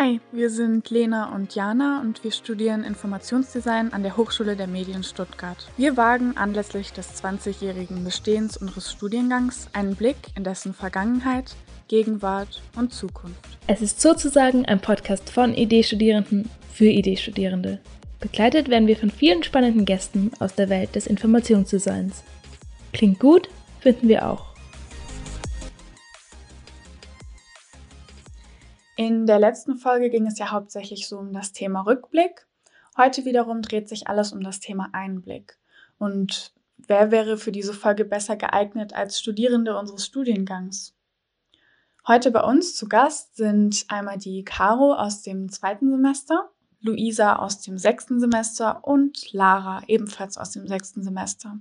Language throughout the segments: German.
Hi, wir sind Lena und Jana und wir studieren Informationsdesign an der Hochschule der Medien Stuttgart. Wir wagen anlässlich des 20-jährigen Bestehens unseres Studiengangs einen Blick in dessen Vergangenheit, Gegenwart und Zukunft. Es ist sozusagen ein Podcast von Idee-Studierenden für Idee-Studierende. Begleitet werden wir von vielen spannenden Gästen aus der Welt des Informationsdesigns. Klingt gut, finden wir auch. In der letzten Folge ging es ja hauptsächlich so um das Thema Rückblick. Heute wiederum dreht sich alles um das Thema Einblick. Und wer wäre für diese Folge besser geeignet als Studierende unseres Studiengangs? Heute bei uns zu Gast sind einmal die Caro aus dem zweiten Semester, Luisa aus dem sechsten Semester und Lara ebenfalls aus dem sechsten Semester.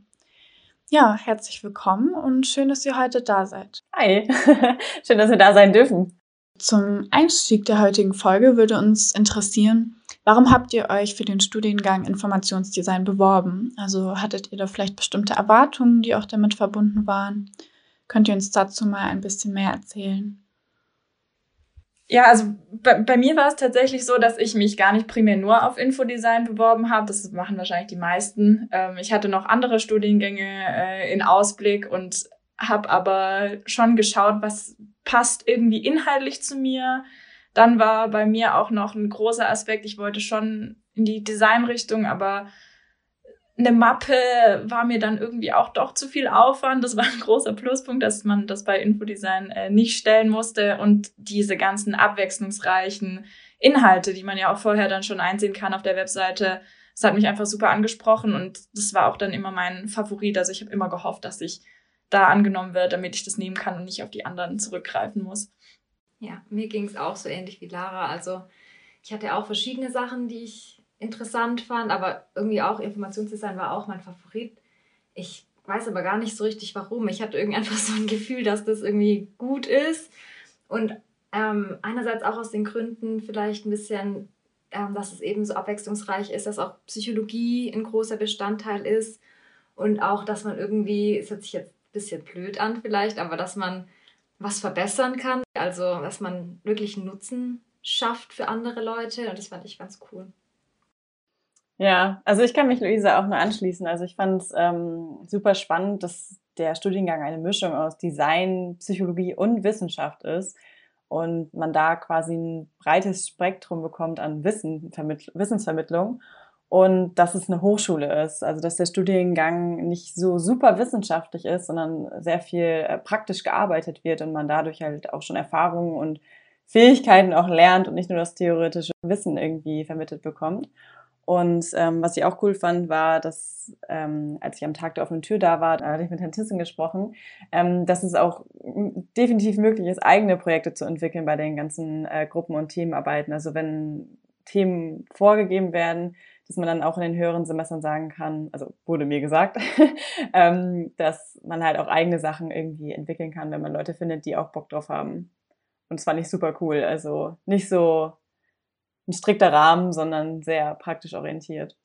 Ja, herzlich willkommen und schön, dass ihr heute da seid. Hi, schön, dass wir da sein dürfen. Zum Einstieg der heutigen Folge würde uns interessieren, warum habt ihr euch für den Studiengang Informationsdesign beworben? Also hattet ihr da vielleicht bestimmte Erwartungen, die auch damit verbunden waren? Könnt ihr uns dazu mal ein bisschen mehr erzählen? Ja, also bei, bei mir war es tatsächlich so, dass ich mich gar nicht primär nur auf Infodesign beworben habe. Das machen wahrscheinlich die meisten. Ähm, ich hatte noch andere Studiengänge äh, in Ausblick und habe aber schon geschaut, was passt irgendwie inhaltlich zu mir. Dann war bei mir auch noch ein großer Aspekt, ich wollte schon in die Designrichtung, aber eine Mappe war mir dann irgendwie auch doch zu viel Aufwand. Das war ein großer Pluspunkt, dass man das bei Infodesign äh, nicht stellen musste und diese ganzen abwechslungsreichen Inhalte, die man ja auch vorher dann schon einsehen kann auf der Webseite, das hat mich einfach super angesprochen und das war auch dann immer mein Favorit. Also ich habe immer gehofft, dass ich da angenommen wird, damit ich das nehmen kann und nicht auf die anderen zurückgreifen muss. Ja, mir ging es auch so ähnlich wie Lara. Also ich hatte auch verschiedene Sachen, die ich interessant fand, aber irgendwie auch Informationsdesign war auch mein Favorit. Ich weiß aber gar nicht so richtig warum. Ich hatte irgendwie einfach so ein Gefühl, dass das irgendwie gut ist. Und ähm, einerseits auch aus den Gründen vielleicht ein bisschen, ähm, dass es eben so abwechslungsreich ist, dass auch Psychologie ein großer Bestandteil ist und auch, dass man irgendwie, es hört sich jetzt bisschen blöd an vielleicht, aber dass man was verbessern kann. Also, dass man wirklich Nutzen schafft für andere Leute und das fand ich ganz cool. Ja, also ich kann mich Luisa auch nur anschließen. Also ich fand es ähm, super spannend, dass der Studiengang eine Mischung aus Design, Psychologie und Wissenschaft ist und man da quasi ein breites Spektrum bekommt an Wissen, Wissensvermittlung und dass es eine Hochschule ist. Also dass der Studiengang nicht so super wissenschaftlich ist, sondern sehr viel äh, praktisch gearbeitet wird und man dadurch halt auch schon Erfahrungen und Fähigkeiten auch lernt und nicht nur das theoretische Wissen irgendwie vermittelt bekommt. Und ähm, was ich auch cool fand, war, dass ähm, als ich am Tag der offenen Tür da war, da hatte ich mit Herrn Tissen gesprochen, ähm, dass es auch definitiv möglich ist, eigene Projekte zu entwickeln bei den ganzen äh, Gruppen und Themenarbeiten. Also wenn Themen vorgegeben werden, dass man dann auch in den höheren Semestern sagen kann, also wurde mir gesagt, ähm, dass man halt auch eigene Sachen irgendwie entwickeln kann, wenn man Leute findet, die auch Bock drauf haben. Und fand ich super cool. Also nicht so ein strikter Rahmen, sondern sehr praktisch orientiert.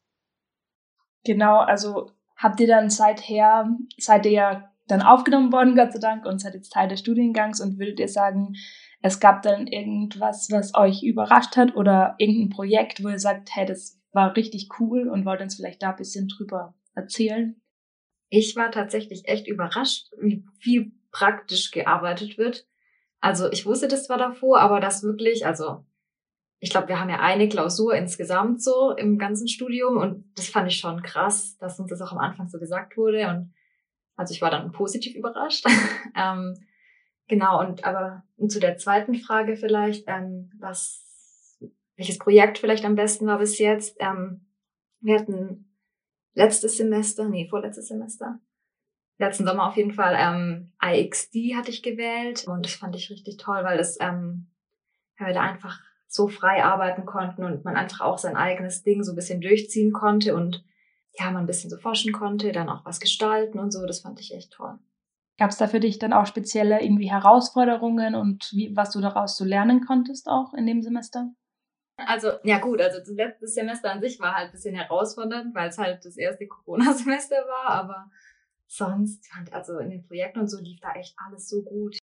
Genau, also habt ihr dann seither, seid ihr ja dann aufgenommen worden, Gott sei Dank, und seid jetzt Teil des Studiengangs und würdet ihr sagen, es gab dann irgendwas, was euch überrascht hat oder irgendein Projekt, wo ihr sagt, hey, das war richtig cool und wollt uns vielleicht da ein bisschen drüber erzählen? Ich war tatsächlich echt überrascht, wie viel praktisch gearbeitet wird. Also ich wusste das zwar davor, aber das wirklich, also ich glaube, wir haben ja eine Klausur insgesamt so im ganzen Studium und das fand ich schon krass, dass uns das auch am Anfang so gesagt wurde und also ich war dann positiv überrascht. ähm, genau und aber und zu der zweiten Frage vielleicht, ähm, was welches Projekt vielleicht am besten war bis jetzt. Ähm, wir hatten letztes Semester, nee, vorletztes Semester, letzten Sommer auf jeden Fall, ähm, IXD hatte ich gewählt und das fand ich richtig toll, weil das, ähm, weil wir da einfach so frei arbeiten konnten und man einfach auch sein eigenes Ding so ein bisschen durchziehen konnte und ja, man ein bisschen so forschen konnte, dann auch was gestalten und so, das fand ich echt toll. Gab es da für dich dann auch spezielle irgendwie Herausforderungen und wie, was du daraus so lernen konntest auch in dem Semester? Also, ja gut, also das letzte Semester an sich war halt ein bisschen herausfordernd, weil es halt das erste Corona-Semester war, aber sonst, also in den Projekten und so lief da echt alles so gut.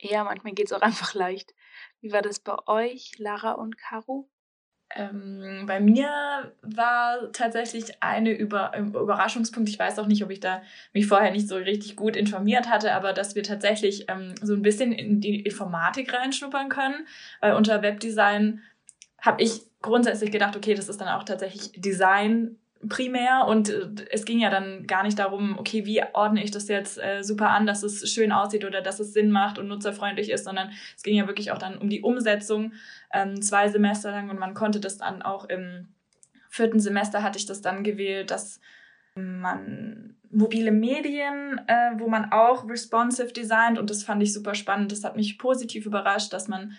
Ja, manchmal geht es auch einfach leicht. Wie war das bei euch, Lara und Caro? Ähm, bei mir war tatsächlich eine Über Überraschungspunkt. Ich weiß auch nicht, ob ich da mich vorher nicht so richtig gut informiert hatte, aber dass wir tatsächlich ähm, so ein bisschen in die Informatik reinschnuppern können. Weil unter Webdesign habe ich grundsätzlich gedacht, okay, das ist dann auch tatsächlich Design primär und äh, es ging ja dann gar nicht darum, okay, wie ordne ich das jetzt äh, super an, dass es schön aussieht oder dass es Sinn macht und nutzerfreundlich ist, sondern es ging ja wirklich auch dann um die Umsetzung ähm, zwei Semester lang und man konnte das dann auch im vierten Semester hatte ich das dann gewählt, dass man mobile Medien, äh, wo man auch responsive designt und das fand ich super spannend. Das hat mich positiv überrascht, dass man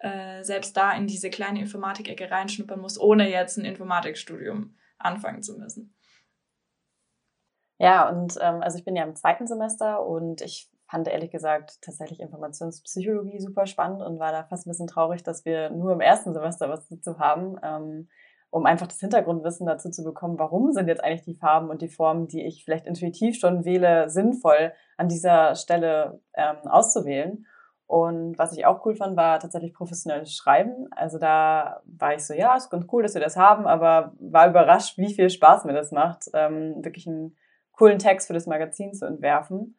äh, selbst da in diese kleine Informatik-Ecke reinschnuppern muss, ohne jetzt ein Informatikstudium anfangen zu müssen. Ja, und ähm, also ich bin ja im zweiten Semester und ich fand ehrlich gesagt tatsächlich Informationspsychologie super spannend und war da fast ein bisschen traurig, dass wir nur im ersten Semester was dazu haben, ähm, um einfach das Hintergrundwissen dazu zu bekommen, warum sind jetzt eigentlich die Farben und die Formen, die ich vielleicht intuitiv schon wähle, sinnvoll an dieser Stelle ähm, auszuwählen. Und was ich auch cool fand, war tatsächlich professionelles Schreiben. Also da war ich so, ja, ist ganz cool, dass wir das haben, aber war überrascht, wie viel Spaß mir das macht, ähm, wirklich einen coolen Text für das Magazin zu entwerfen.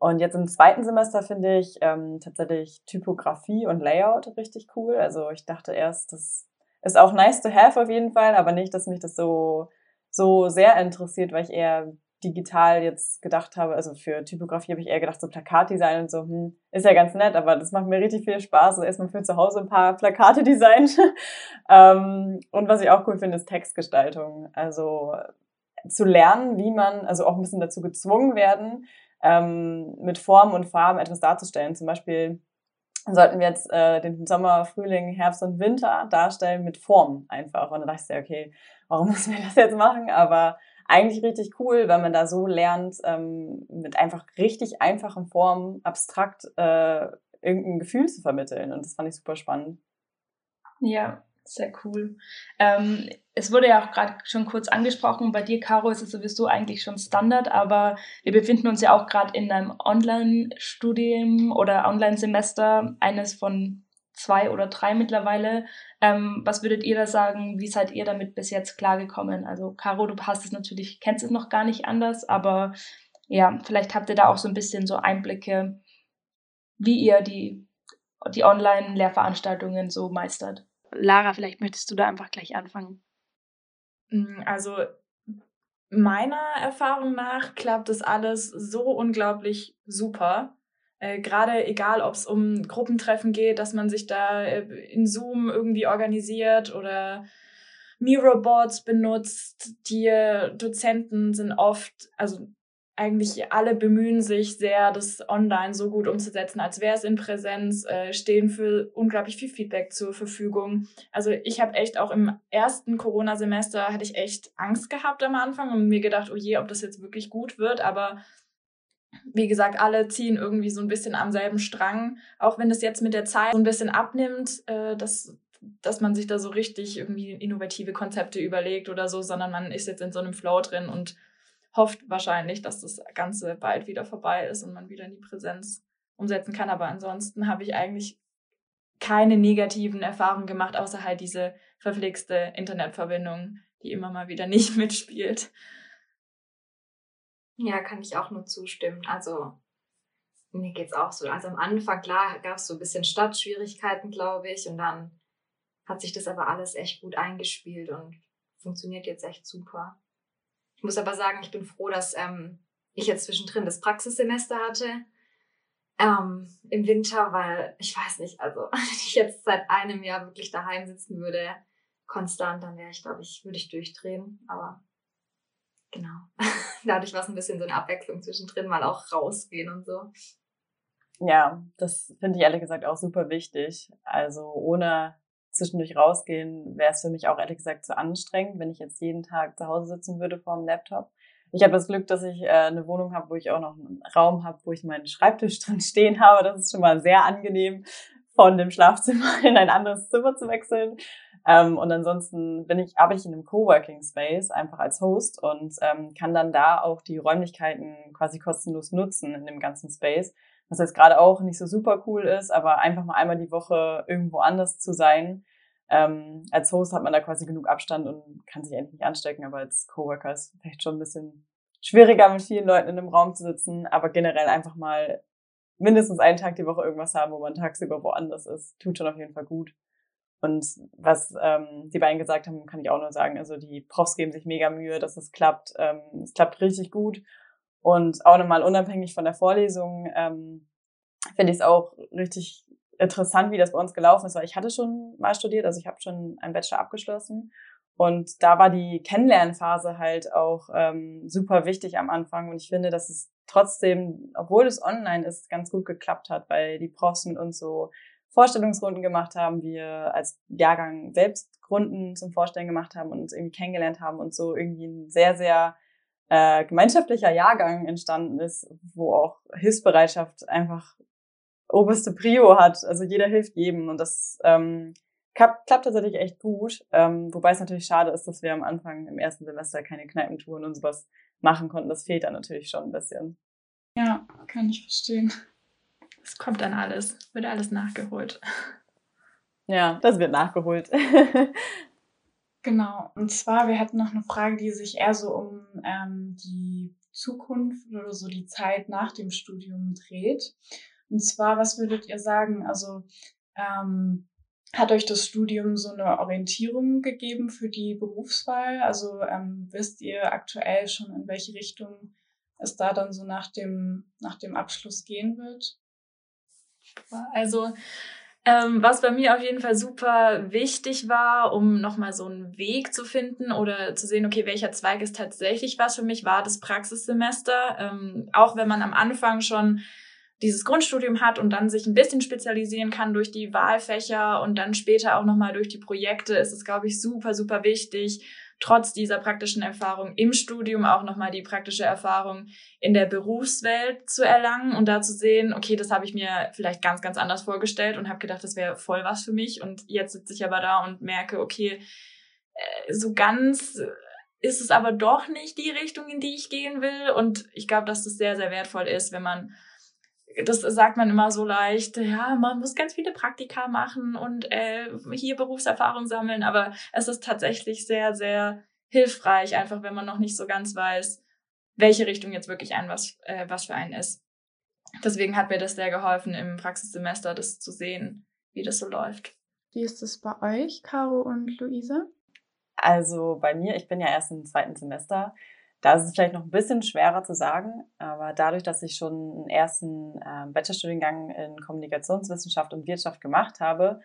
Und jetzt im zweiten Semester finde ich ähm, tatsächlich Typografie und Layout richtig cool. Also ich dachte erst, das ist auch nice to have auf jeden Fall, aber nicht, dass mich das so, so sehr interessiert, weil ich eher digital jetzt gedacht habe, also für Typografie habe ich eher gedacht, so Plakatdesign und so, hm, ist ja ganz nett, aber das macht mir richtig viel Spaß, so erstmal für zu Hause ein paar Plakate designen. ähm, und was ich auch cool finde, ist Textgestaltung. Also zu lernen, wie man, also auch ein bisschen dazu gezwungen werden, ähm, mit Formen und Farben etwas darzustellen. Zum Beispiel sollten wir jetzt äh, den Sommer, Frühling, Herbst und Winter darstellen mit Formen einfach. Und dann dachte ich, okay, warum müssen wir das jetzt machen? Aber eigentlich richtig cool, weil man da so lernt, ähm, mit einfach richtig einfachen Formen abstrakt äh, irgendein Gefühl zu vermitteln. Und das fand ich super spannend. Ja, sehr cool. Ähm, es wurde ja auch gerade schon kurz angesprochen, bei dir, Caro, ist es sowieso eigentlich schon Standard, aber wir befinden uns ja auch gerade in einem Online-Studium oder Online-Semester, eines von zwei oder drei mittlerweile. Ähm, was würdet ihr da sagen? Wie seid ihr damit bis jetzt klargekommen? Also, Caro, du hast es natürlich, kennst es noch gar nicht anders, aber ja, vielleicht habt ihr da auch so ein bisschen so Einblicke, wie ihr die, die Online-Lehrveranstaltungen so meistert. Lara, vielleicht möchtest du da einfach gleich anfangen. Mm, also meiner Erfahrung nach klappt das alles so unglaublich super. Äh, Gerade egal, ob es um Gruppentreffen geht, dass man sich da äh, in Zoom irgendwie organisiert oder Miro-Boards benutzt. Die Dozenten sind oft, also eigentlich alle bemühen sich sehr, das online so gut umzusetzen, als wäre es in Präsenz, äh, stehen für unglaublich viel Feedback zur Verfügung. Also ich habe echt auch im ersten Corona-Semester hatte ich echt Angst gehabt am Anfang und mir gedacht, oh je, ob das jetzt wirklich gut wird, aber wie gesagt, alle ziehen irgendwie so ein bisschen am selben Strang, auch wenn das jetzt mit der Zeit so ein bisschen abnimmt, äh, dass dass man sich da so richtig irgendwie innovative Konzepte überlegt oder so, sondern man ist jetzt in so einem Flow drin und hofft wahrscheinlich, dass das Ganze bald wieder vorbei ist und man wieder in die Präsenz umsetzen kann. Aber ansonsten habe ich eigentlich keine negativen Erfahrungen gemacht, außer halt diese verpflegste Internetverbindung, die immer mal wieder nicht mitspielt. Ja, kann ich auch nur zustimmen. Also mir geht's auch so. Also am Anfang, klar, gab es so ein bisschen Stadtschwierigkeiten, glaube ich. Und dann hat sich das aber alles echt gut eingespielt und funktioniert jetzt echt super. Ich muss aber sagen, ich bin froh, dass ähm, ich jetzt zwischendrin das Praxissemester hatte ähm, im Winter, weil ich weiß nicht, also wenn ich jetzt seit einem Jahr wirklich daheim sitzen würde, konstant, dann wäre ich, glaube ich, würde ich durchdrehen. Aber genau, dadurch war es ein bisschen so eine Abwechslung zwischendrin, mal auch rausgehen und so. Ja, das finde ich ehrlich gesagt auch super wichtig. Also ohne zwischendurch rausgehen, wäre es für mich auch ehrlich gesagt zu anstrengend, wenn ich jetzt jeden Tag zu Hause sitzen würde vor dem Laptop. Ich habe das Glück, dass ich äh, eine Wohnung habe, wo ich auch noch einen Raum habe, wo ich meinen Schreibtisch drin stehen habe. Das ist schon mal sehr angenehm, von dem Schlafzimmer in ein anderes Zimmer zu wechseln. Ähm, und ansonsten bin ich, arbeite ich in einem Coworking Space einfach als Host und ähm, kann dann da auch die Räumlichkeiten quasi kostenlos nutzen in dem ganzen Space was jetzt gerade auch nicht so super cool ist, aber einfach mal einmal die Woche irgendwo anders zu sein. Ähm, als Host hat man da quasi genug Abstand und kann sich endlich anstecken, aber als Coworker ist vielleicht schon ein bisschen schwieriger, mit vielen Leuten in einem Raum zu sitzen, aber generell einfach mal mindestens einen Tag die Woche irgendwas haben, wo man tagsüber woanders ist. Tut schon auf jeden Fall gut. Und was ähm, die beiden gesagt haben, kann ich auch nur sagen. Also die Profs geben sich mega Mühe, dass es klappt. Ähm, es klappt richtig gut. Und auch nochmal unabhängig von der Vorlesung ähm, finde ich es auch richtig interessant, wie das bei uns gelaufen ist, weil ich hatte schon mal studiert, also ich habe schon einen Bachelor abgeschlossen. Und da war die Kennenlernphase halt auch ähm, super wichtig am Anfang. Und ich finde, dass es trotzdem, obwohl es online ist, ganz gut geklappt hat, weil die Profs mit uns so Vorstellungsrunden gemacht haben, wir als Jahrgang selbst Runden zum Vorstellen gemacht haben und uns irgendwie kennengelernt haben und so irgendwie ein sehr, sehr äh, gemeinschaftlicher Jahrgang entstanden ist, wo auch Hilfsbereitschaft einfach oberste Prio hat. Also jeder hilft jedem und das ähm, klappt, klappt tatsächlich echt gut. Ähm, wobei es natürlich schade ist, dass wir am Anfang im ersten Semester keine Kneipentouren und sowas machen konnten. Das fehlt dann natürlich schon ein bisschen. Ja, kann ich verstehen. Es kommt dann alles, wird alles nachgeholt. Ja, das wird nachgeholt. genau. Und zwar, wir hatten noch eine Frage, die sich eher so um ähm, die Zukunft oder so die Zeit nach dem Studium dreht. Und zwar, was würdet ihr sagen? Also ähm, hat euch das Studium so eine Orientierung gegeben für die Berufswahl? Also ähm, wisst ihr aktuell schon, in welche Richtung es da dann so nach dem, nach dem Abschluss gehen wird? Also ähm, was bei mir auf jeden Fall super wichtig war, um nochmal so einen Weg zu finden oder zu sehen, okay, welcher Zweig ist tatsächlich was für mich, war das Praxissemester. Ähm, auch wenn man am Anfang schon dieses Grundstudium hat und dann sich ein bisschen spezialisieren kann durch die Wahlfächer und dann später auch nochmal durch die Projekte, ist es, glaube ich, super, super wichtig, trotz dieser praktischen Erfahrung im Studium auch nochmal die praktische Erfahrung in der Berufswelt zu erlangen und da zu sehen, okay, das habe ich mir vielleicht ganz, ganz anders vorgestellt und habe gedacht, das wäre voll was für mich. Und jetzt sitze ich aber da und merke, okay, äh, so ganz ist es aber doch nicht die Richtung, in die ich gehen will. Und ich glaube, dass das sehr, sehr wertvoll ist, wenn man das sagt man immer so leicht, ja, man muss ganz viele Praktika machen und äh, hier Berufserfahrung sammeln, aber es ist tatsächlich sehr, sehr hilfreich, einfach wenn man noch nicht so ganz weiß, welche Richtung jetzt wirklich ein was, äh, was für einen ist. Deswegen hat mir das sehr geholfen, im Praxissemester das zu sehen, wie das so läuft. Wie ist es bei euch, Caro und Luisa? Also bei mir, ich bin ja erst im zweiten Semester, da ist es vielleicht noch ein bisschen schwerer zu sagen, aber dadurch, dass ich schon einen ersten äh, Bachelorstudiengang in Kommunikationswissenschaft und Wirtschaft gemacht habe,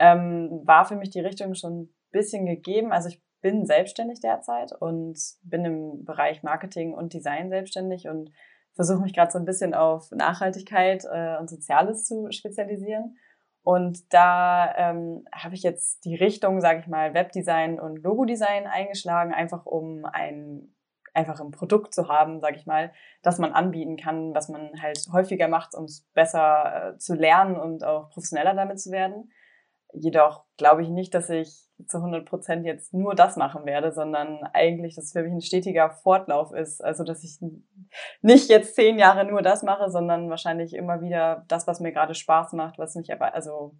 ähm, war für mich die Richtung schon ein bisschen gegeben. Also ich bin selbstständig derzeit und bin im Bereich Marketing und Design selbstständig und versuche mich gerade so ein bisschen auf Nachhaltigkeit äh, und Soziales zu spezialisieren. Und da ähm, habe ich jetzt die Richtung, sage ich mal, Webdesign und Logodesign eingeschlagen, einfach um ein einfach ein Produkt zu haben, sage ich mal, das man anbieten kann, was man halt häufiger macht, um es besser äh, zu lernen und auch professioneller damit zu werden. Jedoch glaube ich nicht, dass ich zu 100 Prozent jetzt nur das machen werde, sondern eigentlich, dass es für mich ein stetiger Fortlauf ist. Also, dass ich nicht jetzt zehn Jahre nur das mache, sondern wahrscheinlich immer wieder das, was mir gerade Spaß macht, was mich aber, also,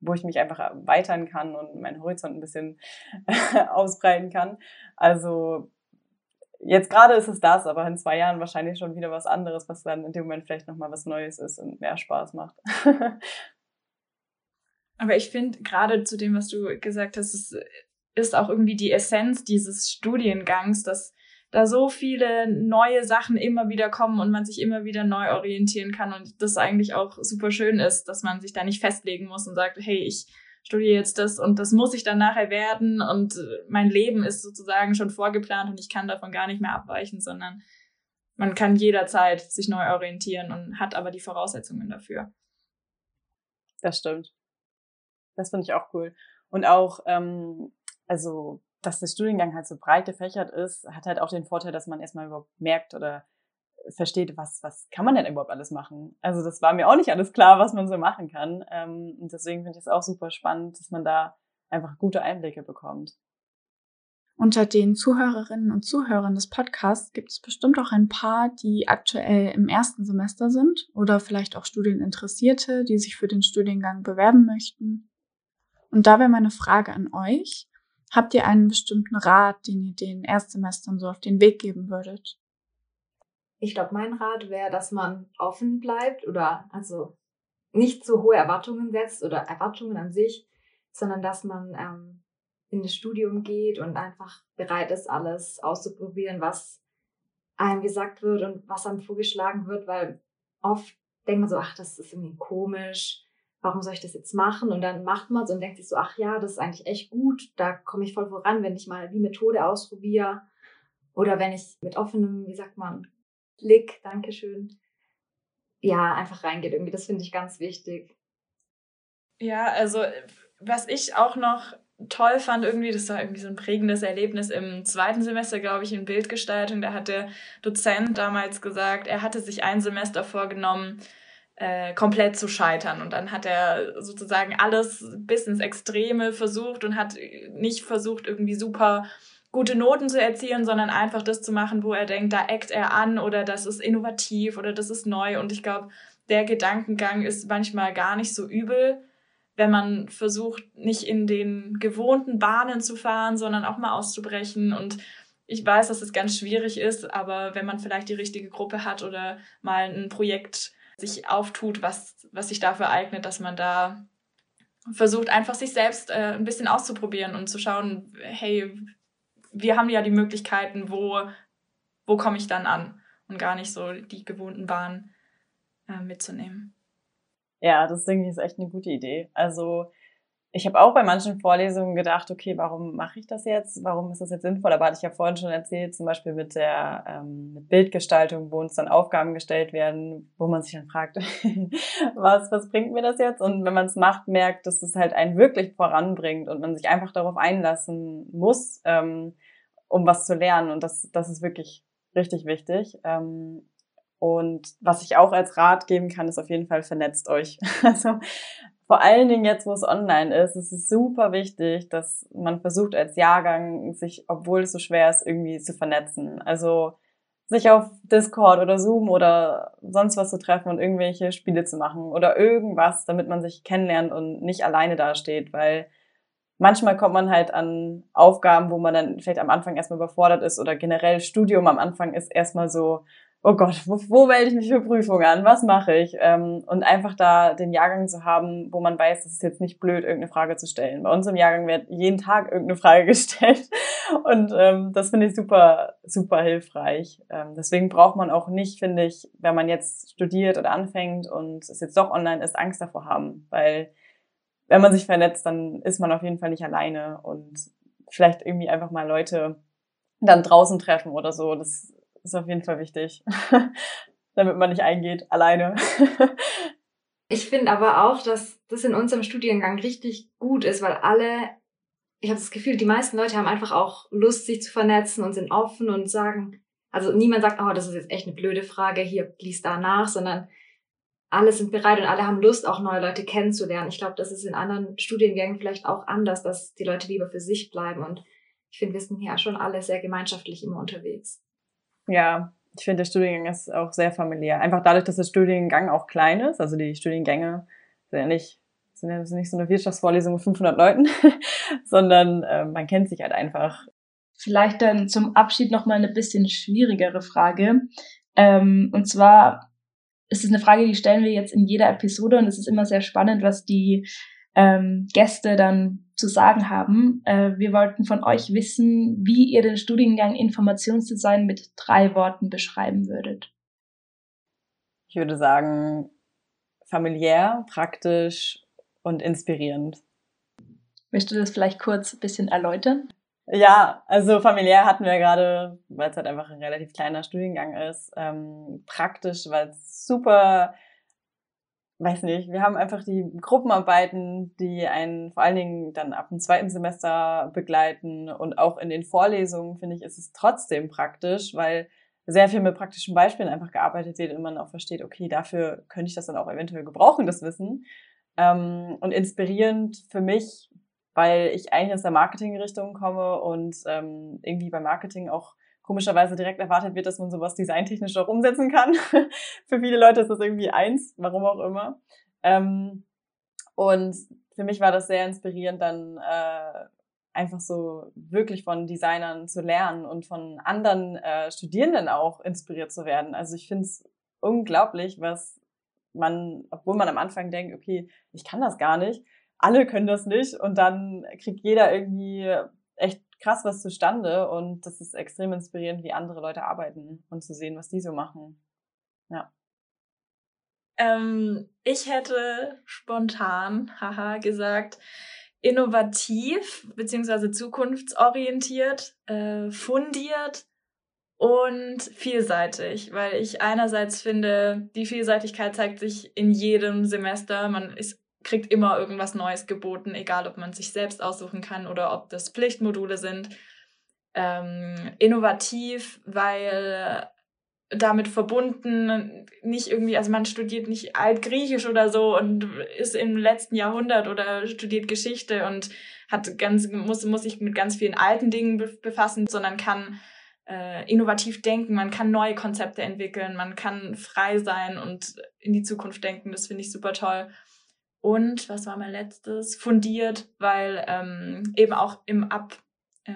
wo ich mich einfach erweitern kann und meinen Horizont ein bisschen ausbreiten kann. Also, jetzt gerade ist es das, aber in zwei Jahren wahrscheinlich schon wieder was anderes, was dann in dem Moment vielleicht nochmal was Neues ist und mehr Spaß macht. aber ich finde gerade zu dem, was du gesagt hast, es ist auch irgendwie die Essenz dieses Studiengangs, dass da so viele neue Sachen immer wieder kommen und man sich immer wieder neu orientieren kann und das eigentlich auch super schön ist, dass man sich da nicht festlegen muss und sagt, hey, ich studiere jetzt das und das muss ich dann nachher werden und mein Leben ist sozusagen schon vorgeplant und ich kann davon gar nicht mehr abweichen, sondern man kann jederzeit sich neu orientieren und hat aber die Voraussetzungen dafür. Das stimmt. Das finde ich auch cool. Und auch, ähm, also, dass der Studiengang halt so breit gefächert ist, hat halt auch den Vorteil, dass man erstmal überhaupt merkt oder versteht, was, was kann man denn überhaupt alles machen? Also das war mir auch nicht alles klar, was man so machen kann. Ähm, und deswegen finde ich es auch super spannend, dass man da einfach gute Einblicke bekommt. Unter den Zuhörerinnen und Zuhörern des Podcasts gibt es bestimmt auch ein paar, die aktuell im ersten Semester sind oder vielleicht auch Studieninteressierte, die sich für den Studiengang bewerben möchten. Und da wäre meine Frage an euch. Habt ihr einen bestimmten Rat, den ihr den Erstsemestern so auf den Weg geben würdet? Ich glaube, mein Rat wäre, dass man offen bleibt oder also nicht zu hohe Erwartungen setzt oder Erwartungen an sich, sondern dass man ähm, in das Studium geht und einfach bereit ist, alles auszuprobieren, was einem gesagt wird und was einem vorgeschlagen wird, weil oft denkt man so, ach, das ist irgendwie komisch, warum soll ich das jetzt machen? Und dann macht man es und denkt sich so, ach ja, das ist eigentlich echt gut, da komme ich voll voran, wenn ich mal die Methode ausprobiere oder wenn ich mit offenem, wie sagt man, Blick, Dankeschön, ja, einfach reingeht irgendwie. Das finde ich ganz wichtig. Ja, also was ich auch noch toll fand irgendwie, das war irgendwie so ein prägendes Erlebnis im zweiten Semester, glaube ich, in Bildgestaltung. Da hat der Dozent damals gesagt, er hatte sich ein Semester vorgenommen, äh, komplett zu scheitern. Und dann hat er sozusagen alles bis ins Extreme versucht und hat nicht versucht, irgendwie super gute Noten zu erzielen, sondern einfach das zu machen, wo er denkt, da eckt er an oder das ist innovativ oder das ist neu. Und ich glaube, der Gedankengang ist manchmal gar nicht so übel wenn man versucht, nicht in den gewohnten Bahnen zu fahren, sondern auch mal auszubrechen. Und ich weiß, dass es ganz schwierig ist, aber wenn man vielleicht die richtige Gruppe hat oder mal ein Projekt sich auftut, was, was sich dafür eignet, dass man da versucht, einfach sich selbst äh, ein bisschen auszuprobieren und zu schauen, hey, wir haben ja die Möglichkeiten, wo, wo komme ich dann an und gar nicht so die gewohnten Bahnen äh, mitzunehmen. Ja, das denke ich ist echt eine gute Idee. Also ich habe auch bei manchen Vorlesungen gedacht, okay, warum mache ich das jetzt? Warum ist das jetzt sinnvoll? Aber hatte ich ja vorhin schon erzählt, zum Beispiel mit der ähm, mit Bildgestaltung, wo uns dann Aufgaben gestellt werden, wo man sich dann fragt, was, was bringt mir das jetzt? Und wenn man es macht, merkt, dass es halt einen wirklich voranbringt und man sich einfach darauf einlassen muss, ähm, um was zu lernen. Und das, das ist wirklich richtig wichtig. Ähm, und was ich auch als Rat geben kann, ist auf jeden Fall vernetzt euch. Also vor allen Dingen jetzt, wo es online ist, ist es super wichtig, dass man versucht als Jahrgang sich, obwohl es so schwer ist, irgendwie zu vernetzen. Also sich auf Discord oder Zoom oder sonst was zu treffen und irgendwelche Spiele zu machen oder irgendwas, damit man sich kennenlernt und nicht alleine dasteht, weil manchmal kommt man halt an Aufgaben, wo man dann vielleicht am Anfang erstmal überfordert ist oder generell Studium am Anfang ist erstmal so, oh Gott, wo, wo melde ich mich für Prüfungen an? Was mache ich? Ähm, und einfach da den Jahrgang zu haben, wo man weiß, es ist jetzt nicht blöd, irgendeine Frage zu stellen. Bei uns im Jahrgang wird jeden Tag irgendeine Frage gestellt. Und ähm, das finde ich super, super hilfreich. Ähm, deswegen braucht man auch nicht, finde ich, wenn man jetzt studiert oder anfängt und es jetzt doch online ist, Angst davor haben. Weil wenn man sich vernetzt, dann ist man auf jeden Fall nicht alleine und vielleicht irgendwie einfach mal Leute dann draußen treffen oder so. Das ist auf jeden Fall wichtig, damit man nicht eingeht, alleine. ich finde aber auch, dass das in unserem Studiengang richtig gut ist, weil alle, ich habe das Gefühl, die meisten Leute haben einfach auch Lust, sich zu vernetzen und sind offen und sagen, also niemand sagt, oh, das ist jetzt echt eine blöde Frage, hier liest da nach, sondern alle sind bereit und alle haben Lust, auch neue Leute kennenzulernen. Ich glaube, das ist in anderen Studiengängen vielleicht auch anders, dass die Leute lieber für sich bleiben. Und ich finde, wir sind hier schon alle sehr gemeinschaftlich immer unterwegs. Ja, ich finde, der Studiengang ist auch sehr familiär. Einfach dadurch, dass der Studiengang auch klein ist, also die Studiengänge sind ja nicht, sind ja nicht so eine Wirtschaftsvorlesung mit 500 Leuten, sondern äh, man kennt sich halt einfach. Vielleicht dann zum Abschied nochmal eine bisschen schwierigere Frage. Ähm, und zwar ist es eine Frage, die stellen wir jetzt in jeder Episode und es ist immer sehr spannend, was die ähm, Gäste dann zu sagen haben. Äh, wir wollten von euch wissen, wie ihr den Studiengang Informationsdesign mit drei Worten beschreiben würdet. Ich würde sagen, familiär, praktisch und inspirierend. Möchtest du das vielleicht kurz ein bisschen erläutern? Ja, also familiär hatten wir gerade, weil es halt einfach ein relativ kleiner Studiengang ist, ähm, praktisch, weil es super weiß nicht, wir haben einfach die Gruppenarbeiten, die einen vor allen Dingen dann ab dem zweiten Semester begleiten und auch in den Vorlesungen, finde ich, ist es trotzdem praktisch, weil sehr viel mit praktischen Beispielen einfach gearbeitet wird und man auch versteht, okay, dafür könnte ich das dann auch eventuell gebrauchen, das Wissen. Ähm, und inspirierend für mich weil ich eigentlich aus der Marketingrichtung komme und ähm, irgendwie bei Marketing auch komischerweise direkt erwartet wird, dass man sowas designtechnisch auch umsetzen kann. für viele Leute ist das irgendwie eins, warum auch immer. Ähm, und für mich war das sehr inspirierend, dann äh, einfach so wirklich von Designern zu lernen und von anderen äh, Studierenden auch inspiriert zu werden. Also ich finde es unglaublich, was man, obwohl man am Anfang denkt, okay, ich kann das gar nicht, alle können das nicht und dann kriegt jeder irgendwie echt krass was zustande und das ist extrem inspirierend, wie andere Leute arbeiten und zu sehen, was die so machen. Ja. Ähm, ich hätte spontan, haha, gesagt, innovativ beziehungsweise zukunftsorientiert, äh, fundiert und vielseitig, weil ich einerseits finde, die Vielseitigkeit zeigt sich in jedem Semester. Man ist, kriegt immer irgendwas Neues geboten, egal ob man sich selbst aussuchen kann oder ob das Pflichtmodule sind. Ähm, innovativ, weil damit verbunden, nicht irgendwie, also man studiert nicht Altgriechisch oder so und ist im letzten Jahrhundert oder studiert Geschichte und hat ganz, muss, muss sich mit ganz vielen alten Dingen befassen, sondern kann äh, innovativ denken, man kann neue Konzepte entwickeln, man kann frei sein und in die Zukunft denken. Das finde ich super toll. Und was war mein letztes? Fundiert, weil ähm, eben auch im Ab äh,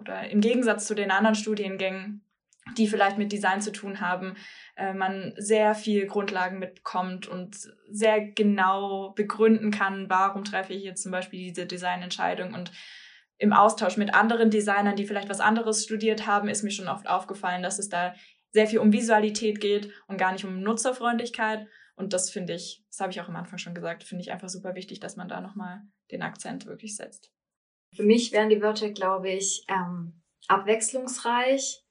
oder im Gegensatz zu den anderen Studiengängen die vielleicht mit Design zu tun haben, äh, man sehr viel Grundlagen mitbekommt und sehr genau begründen kann, warum treffe ich jetzt zum Beispiel diese Designentscheidung und im Austausch mit anderen Designern, die vielleicht was anderes studiert haben, ist mir schon oft aufgefallen, dass es da sehr viel um Visualität geht und gar nicht um Nutzerfreundlichkeit. Und das finde ich, das habe ich auch am Anfang schon gesagt, finde ich einfach super wichtig, dass man da nochmal den Akzent wirklich setzt. Für mich wären die Wörter, glaube ich, ähm, abwechslungsreich,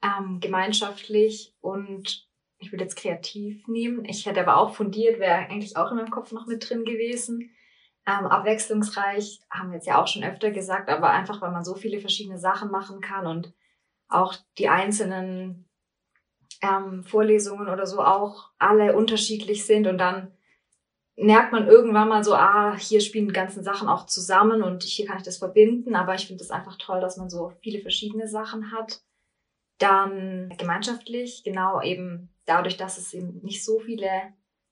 ähm, gemeinschaftlich und ich würde jetzt kreativ nehmen. Ich hätte aber auch fundiert, wäre eigentlich auch in meinem Kopf noch mit drin gewesen. Ähm, abwechslungsreich haben wir jetzt ja auch schon öfter gesagt, aber einfach, weil man so viele verschiedene Sachen machen kann und auch die einzelnen ähm, Vorlesungen oder so auch alle unterschiedlich sind und dann merkt man irgendwann mal so, ah, hier spielen die ganzen Sachen auch zusammen und hier kann ich das verbinden, aber ich finde es einfach toll, dass man so viele verschiedene Sachen hat. Dann gemeinschaftlich, genau eben dadurch, dass es eben nicht so viele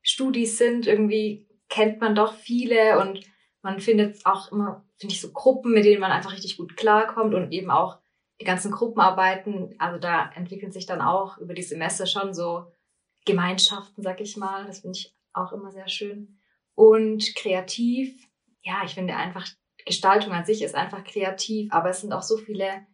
Studis sind, irgendwie kennt man doch viele und man findet auch immer, finde ich, so Gruppen, mit denen man einfach richtig gut klarkommt und eben auch die ganzen Gruppenarbeiten, also da entwickeln sich dann auch über die Semester schon so Gemeinschaften, sag ich mal. Das finde ich auch immer sehr schön. Und kreativ, ja, ich finde einfach, Gestaltung an sich ist einfach kreativ, aber es sind auch so viele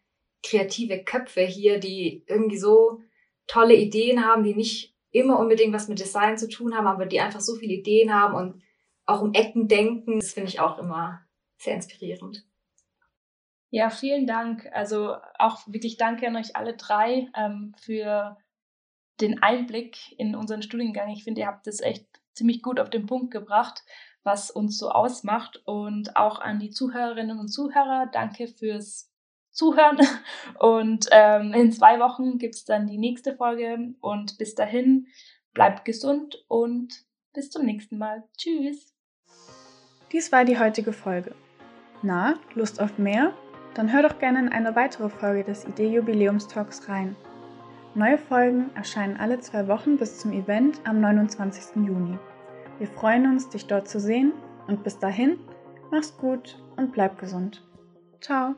kreative Köpfe hier, die irgendwie so tolle Ideen haben, die nicht immer unbedingt was mit Design zu tun haben, aber die einfach so viele Ideen haben und auch um Ecken denken. Das finde ich auch immer sehr inspirierend. Ja, vielen Dank. Also auch wirklich danke an euch alle drei ähm, für den Einblick in unseren Studiengang. Ich finde, ihr habt das echt ziemlich gut auf den Punkt gebracht, was uns so ausmacht. Und auch an die Zuhörerinnen und Zuhörer, danke fürs Zuhören. Und ähm, in zwei Wochen gibt es dann die nächste Folge. Und bis dahin, bleibt gesund und bis zum nächsten Mal. Tschüss. Dies war die heutige Folge. Na, Lust auf mehr? Dann hör doch gerne in eine weitere Folge des Idee-Jubiläumstalks rein. Neue Folgen erscheinen alle zwei Wochen bis zum Event am 29. Juni. Wir freuen uns, dich dort zu sehen und bis dahin, mach's gut und bleib gesund. Ciao.